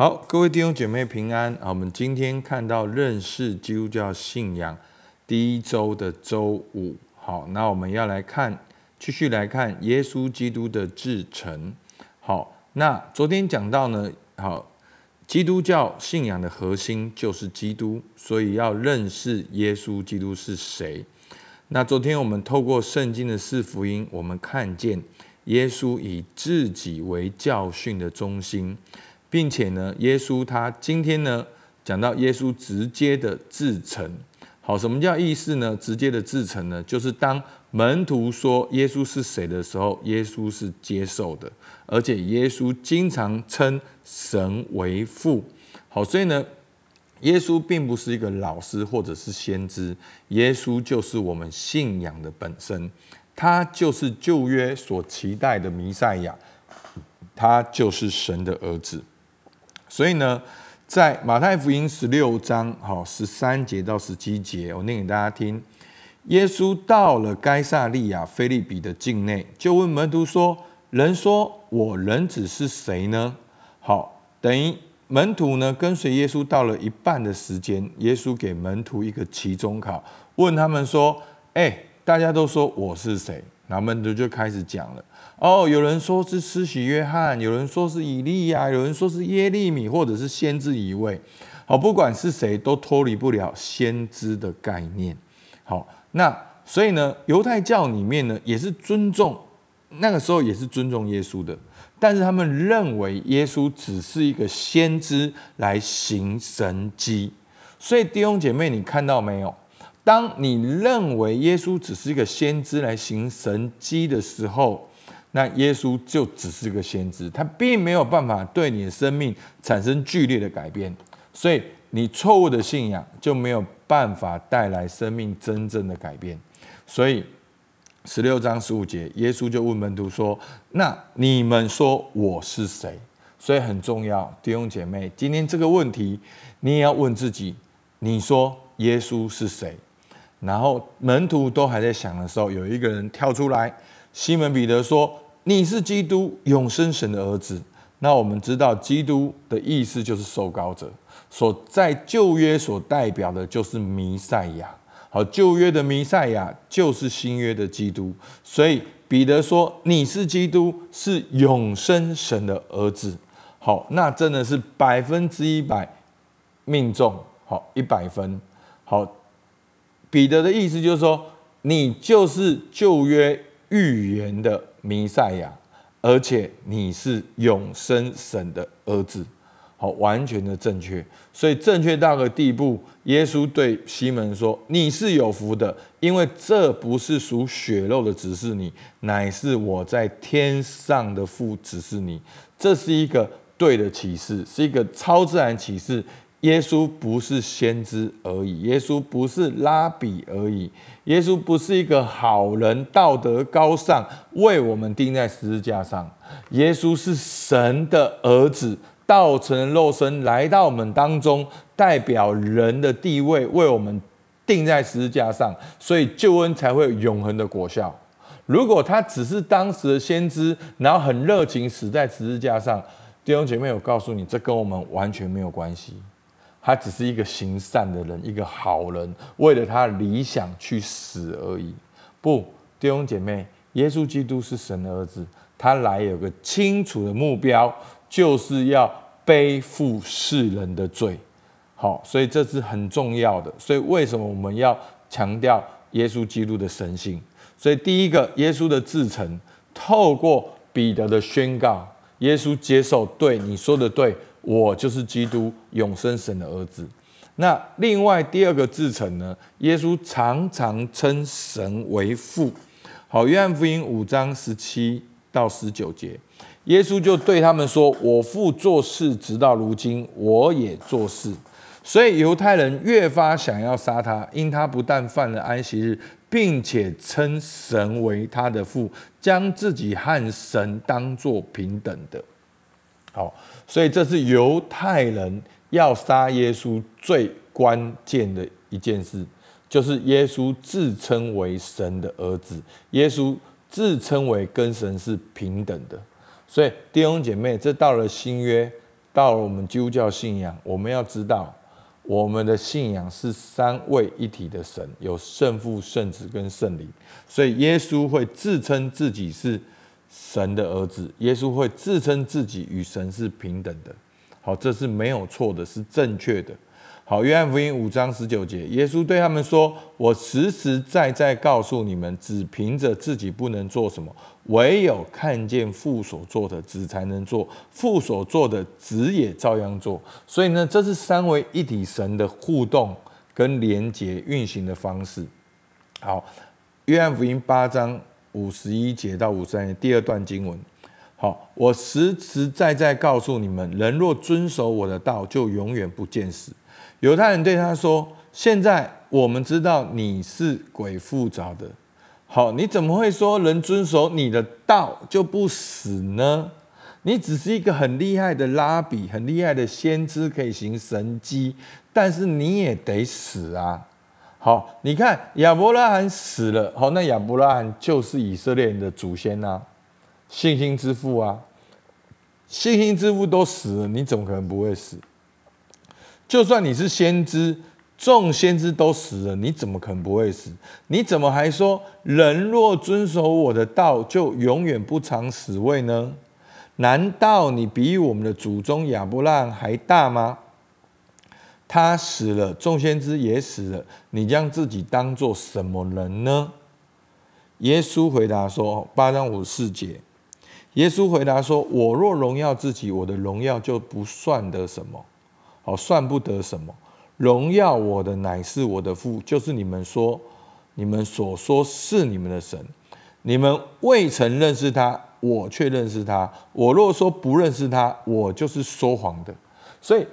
好，各位弟兄姐妹平安。好，我们今天看到认识基督教信仰第一周的周五。好，那我们要来看，继续来看耶稣基督的至诚。好，那昨天讲到呢，好，基督教信仰的核心就是基督，所以要认识耶稣基督是谁。那昨天我们透过圣经的四福音，我们看见耶稣以自己为教训的中心。并且呢，耶稣他今天呢讲到耶稣直接的自成，好，什么叫意思呢？直接的自成呢，就是当门徒说耶稣是谁的时候，耶稣是接受的，而且耶稣经常称神为父。好，所以呢，耶稣并不是一个老师或者是先知，耶稣就是我们信仰的本身，他就是旧约所期待的弥赛亚，他就是神的儿子。所以呢，在马太福音十六章好十三节到十七节，我念给大家听。耶稣到了该撒利亚腓立比的境内，就问门徒说：“人说我人子是谁呢？”好，等于门徒呢跟随耶稣到了一半的时间，耶稣给门徒一个期中考，问他们说：“哎，大家都说我是谁？”然后门徒就开始讲了。哦，有人说是施洗约翰，有人说是以利亚，有人说是耶利米，或者是先知一位。好，不管是谁，都脱离不了先知的概念。好，那所以呢，犹太教里面呢，也是尊重那个时候也是尊重耶稣的，但是他们认为耶稣只是一个先知来行神迹。所以弟兄姐妹，你看到没有？当你认为耶稣只是一个先知来行神迹的时候，那耶稣就只是个先知，他并没有办法对你的生命产生剧烈的改变，所以你错误的信仰就没有办法带来生命真正的改变。所以十六章十五节，耶稣就问门徒说：“那你们说我是谁？”所以很重要，弟兄姐妹，今天这个问题你也要问自己：你说耶稣是谁？然后门徒都还在想的时候，有一个人跳出来。西门彼得说：“你是基督，永生神的儿子。”那我们知道，基督的意思就是受膏者，所在旧约所代表的就是弥赛亚。好，旧约的弥赛亚就是新约的基督。所以彼得说：“你是基督，是永生神的儿子。”好，那真的是百分之一百命中。好，一百分。好，彼得的意思就是说，你就是旧约。预言的弥赛亚，而且你是永生神的儿子，好，完全的正确。所以正确到个地步，耶稣对西门说：“你是有福的，因为这不是属血肉的指示你，乃是我在天上的父指示你。这是一个对的启示，是一个超自然启示。”耶稣不是先知而已，耶稣不是拉比而已，耶稣不是一个好人，道德高尚，为我们钉在十字架上。耶稣是神的儿子，道成肉身来到我们当中，代表人的地位，为我们钉在十字架上，所以救恩才会永恒的果效。如果他只是当时的先知，然后很热情死在十字架上，弟兄姐妹，我告诉你，这跟我们完全没有关系。他只是一个行善的人，一个好人，为了他理想去死而已。不，弟兄姐妹，耶稣基督是神的儿子，他来有个清楚的目标，就是要背负世人的罪。好，所以这是很重要的。所以为什么我们要强调耶稣基督的神性？所以第一个，耶稣的至诚，透过彼得的宣告，耶稣接受，对，你说的对。我就是基督，永生神的儿子。那另外第二个至诚呢？耶稣常常称神为父。好，约翰福音五章十七到十九节，耶稣就对他们说：“我父做事，直到如今，我也做事。”所以犹太人越发想要杀他，因他不但犯了安息日，并且称神为他的父，将自己和神当作平等的。好，所以这是犹太人要杀耶稣最关键的一件事，就是耶稣自称为神的儿子，耶稣自称为跟神是平等的。所以弟兄姐妹，这到了新约，到了我们基督教信仰，我们要知道，我们的信仰是三位一体的神，有圣父、圣子跟圣灵，所以耶稣会自称自己是神的儿子，耶稣会自称自己与神是平等的。好，这是没有错的，是正确的。好，约翰福音五章十九节，耶稣对他们说：“我实实在在告诉你们，只凭着自己不能做什么，唯有看见父所做的，子才能做；父所做的，子也照样做。所以呢，这是三位一体神的互动跟连结运行的方式。好，约翰福音八章五十一节到五十三节，第二段经文。好，我实实在在告诉你们，人若遵守我的道，就永远不见死。犹太人对他说：“现在我们知道你是鬼附着的，好，你怎么会说人遵守你的道就不死呢？你只是一个很厉害的拉比，很厉害的先知，可以行神迹，但是你也得死啊！好，你看亚伯拉罕死了，好，那亚伯拉罕就是以色列人的祖先啊，信心之父啊，信心之父都死了，你怎么可能不会死？”就算你是先知，众先知都死了，你怎么可能不会死？你怎么还说人若遵守我的道，就永远不尝死味呢？难道你比我们的祖宗亚伯拉罕还大吗？他死了，众先知也死了，你将自己当作什么人呢？耶稣回答说：八章五十四节，耶稣回答说：我若荣耀自己，我的荣耀就不算得什么。好，算不得什么。荣耀我的乃是我的父，就是你们说、你们所说是你们的神。你们未曾认识他，我却认识他。我若说不认识他，我就是说谎的。所以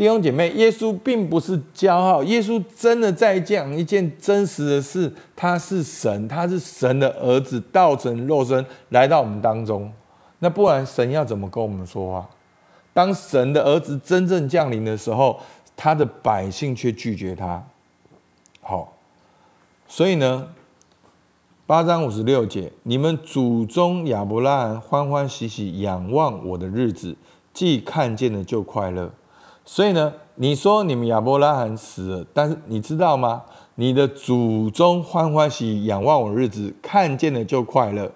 弟兄姐妹，耶稣并不是骄傲，耶稣真的在讲一件真实的事。他是神，他是神的儿子，道成肉身来到我们当中。那不然神要怎么跟我们说话？当神的儿子真正降临的时候，他的百姓却拒绝他。好，所以呢，八章五十六节，你们祖宗亚伯拉罕欢欢喜喜仰望我的日子，既看见了就快乐。所以呢，你说你们亚伯拉罕死了，但是你知道吗？你的祖宗欢欢喜喜仰望我日子，看见了就快乐。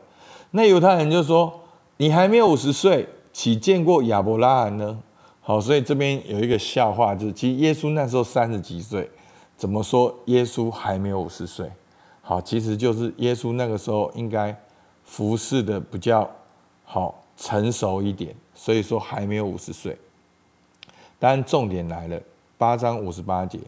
那犹太人就说：你还没有五十岁。岂见过亚伯拉罕呢？好，所以这边有一个笑话，就是其实耶稣那时候三十几岁，怎么说耶稣还没有五十岁？好，其实就是耶稣那个时候应该服侍的比较好成熟一点，所以说还没有五十岁。但重点来了，八章五十八节，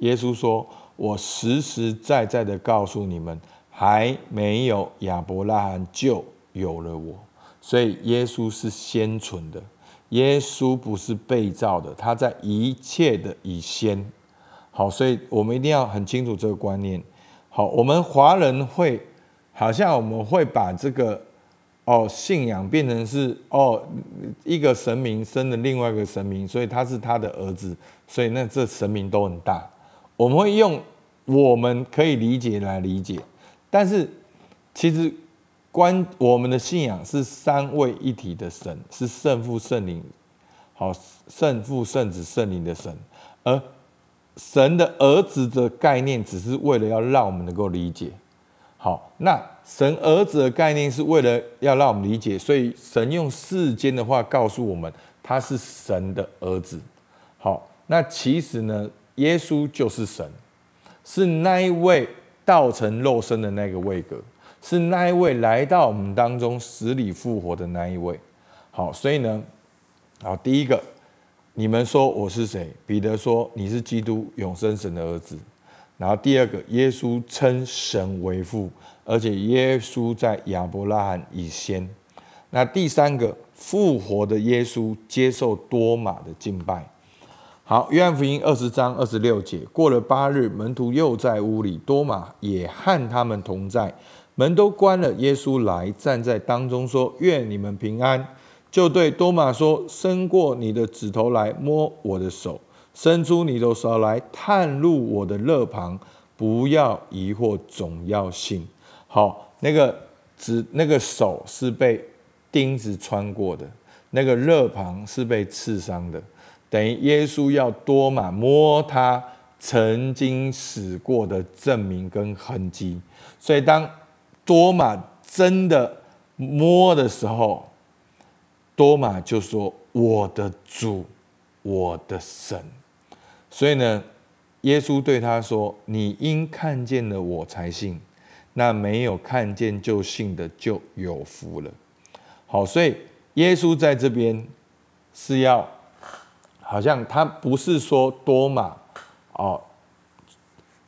耶稣说：“我实实在在的告诉你们，还没有亚伯拉罕就有了我。”所以耶稣是先存的，耶稣不是被造的，他在一切的以先。好，所以我们一定要很清楚这个观念。好，我们华人会好像我们会把这个哦信仰变成是哦一个神明生了另外一个神明，所以他是他的儿子，所以那这神明都很大。我们会用我们可以理解来理解，但是其实。关我们的信仰是三位一体的神，是圣父、圣灵，好，圣父、圣子、圣灵的神。而神的儿子的概念，只是为了要让我们能够理解。好，那神儿子的概念是为了要让我们理解，所以神用世间的话告诉我们，他是神的儿子。好，那其实呢，耶稣就是神，是那一位道成肉身的那个位格。是那一位来到我们当中死里复活的那一位，好，所以呢，好，第一个，你们说我是谁？彼得说你是基督，永生神的儿子。然后第二个，耶稣称神为父，而且耶稣在亚伯拉罕以先。那第三个，复活的耶稣接受多马的敬拜。好，约翰福音二十章二十六节，过了八日，门徒又在屋里，多马也和他们同在。门都关了，耶稣来站在当中说：“愿你们平安。”就对多马说：“伸过你的指头来摸我的手，伸出你的手来探入我的肋旁，不要疑惑，总要信。”好，那个指那个手是被钉子穿过的，那个肋旁是被刺伤的，等于耶稣要多马摸他曾经死过的证明跟痕迹。所以当多马真的摸的时候，多马就说：“我的主，我的神。”所以呢，耶稣对他说：“你因看见了我才信，那没有看见就信的就有福了。”好，所以耶稣在这边是要，好像他不是说多马哦，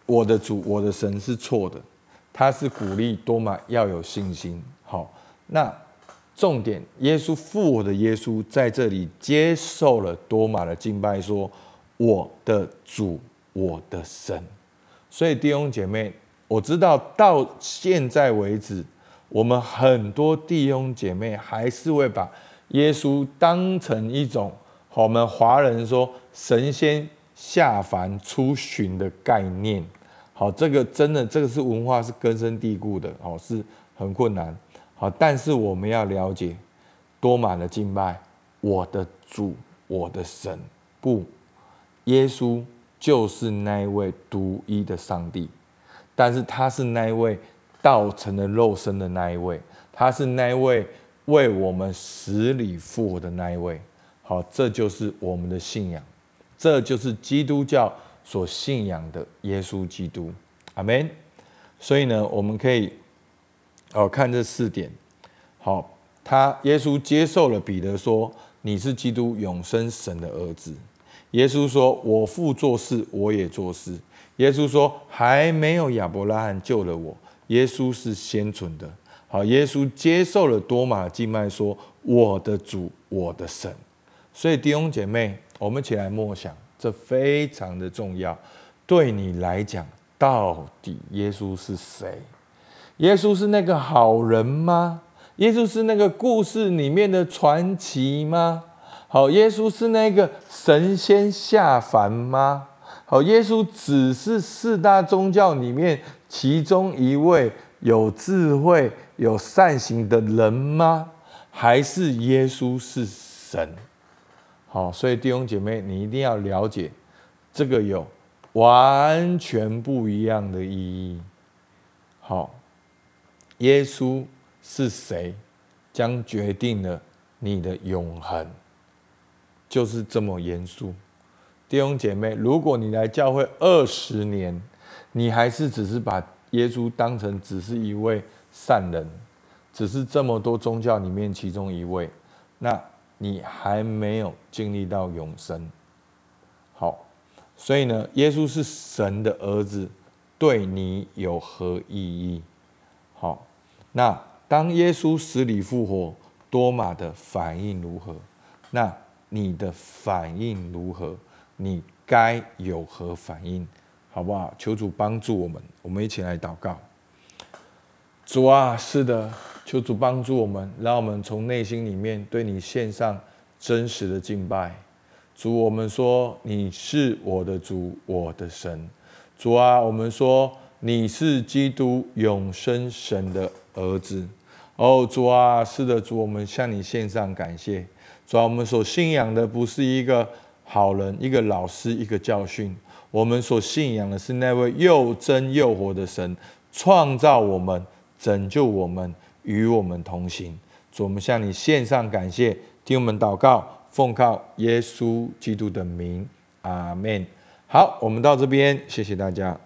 我的主，我的神是错的，他是鼓励多马要有信心。好，那重点，耶稣复活的耶稣在这里接受了多马的敬拜，说：“我的主，我的神。”所以弟兄姐妹，我知道到现在为止。我们很多弟兄姐妹还是会把耶稣当成一种，我们华人说神仙下凡出巡的概念。好，这个真的，这个是文化是根深蒂固的，好，是很困难。好，但是我们要了解多满的敬拜，我的主，我的神，不，耶稣就是那一位独一的上帝，但是他是那一位。道成了肉身的那一位，他是那一位为我们死里复活的那一位。好，这就是我们的信仰，这就是基督教所信仰的耶稣基督。阿门。所以呢，我们可以哦看这四点。好，他耶稣接受了彼得说：“你是基督永生神的儿子。”耶稣说：“我父做事，我也做事。”耶稣说：“还没有亚伯拉罕救了我。”耶稣是先存的，好，耶稣接受了多马的敬拜，说：“我的主，我的神。”所以弟兄姐妹，我们一起来默想，这非常的重要。对你来讲，到底耶稣是谁？耶稣是那个好人吗？耶稣是那个故事里面的传奇吗？好，耶稣是那个神仙下凡吗？好，耶稣只是四大宗教里面。其中一位有智慧、有善行的人吗？还是耶稣是神？好，所以弟兄姐妹，你一定要了解这个有完全不一样的意义。好，耶稣是谁，将决定了你的永恒，就是这么严肃。弟兄姐妹，如果你来教会二十年，你还是只是把耶稣当成只是一位善人，只是这么多宗教里面其中一位，那你还没有经历到永生。好，所以呢，耶稣是神的儿子，对你有何意义？好，那当耶稣死里复活，多马的反应如何？那你的反应如何？你该有何反应？好不好？求主帮助我们，我们一起来祷告。主啊，是的，求主帮助我们，让我们从内心里面对你献上真实的敬拜。主，我们说你是我的主，我的神。主啊，我们说你是基督永生神的儿子。哦，主啊，是的，主，我们向你献上感谢。主啊，我们所信仰的不是一个好人，一个老师，一个教训。我们所信仰的是那位又真又活的神，创造我们，拯救我们，与我们同行。主，我们向你献上感谢，听我们祷告，奉靠耶稣基督的名，阿门。好，我们到这边，谢谢大家。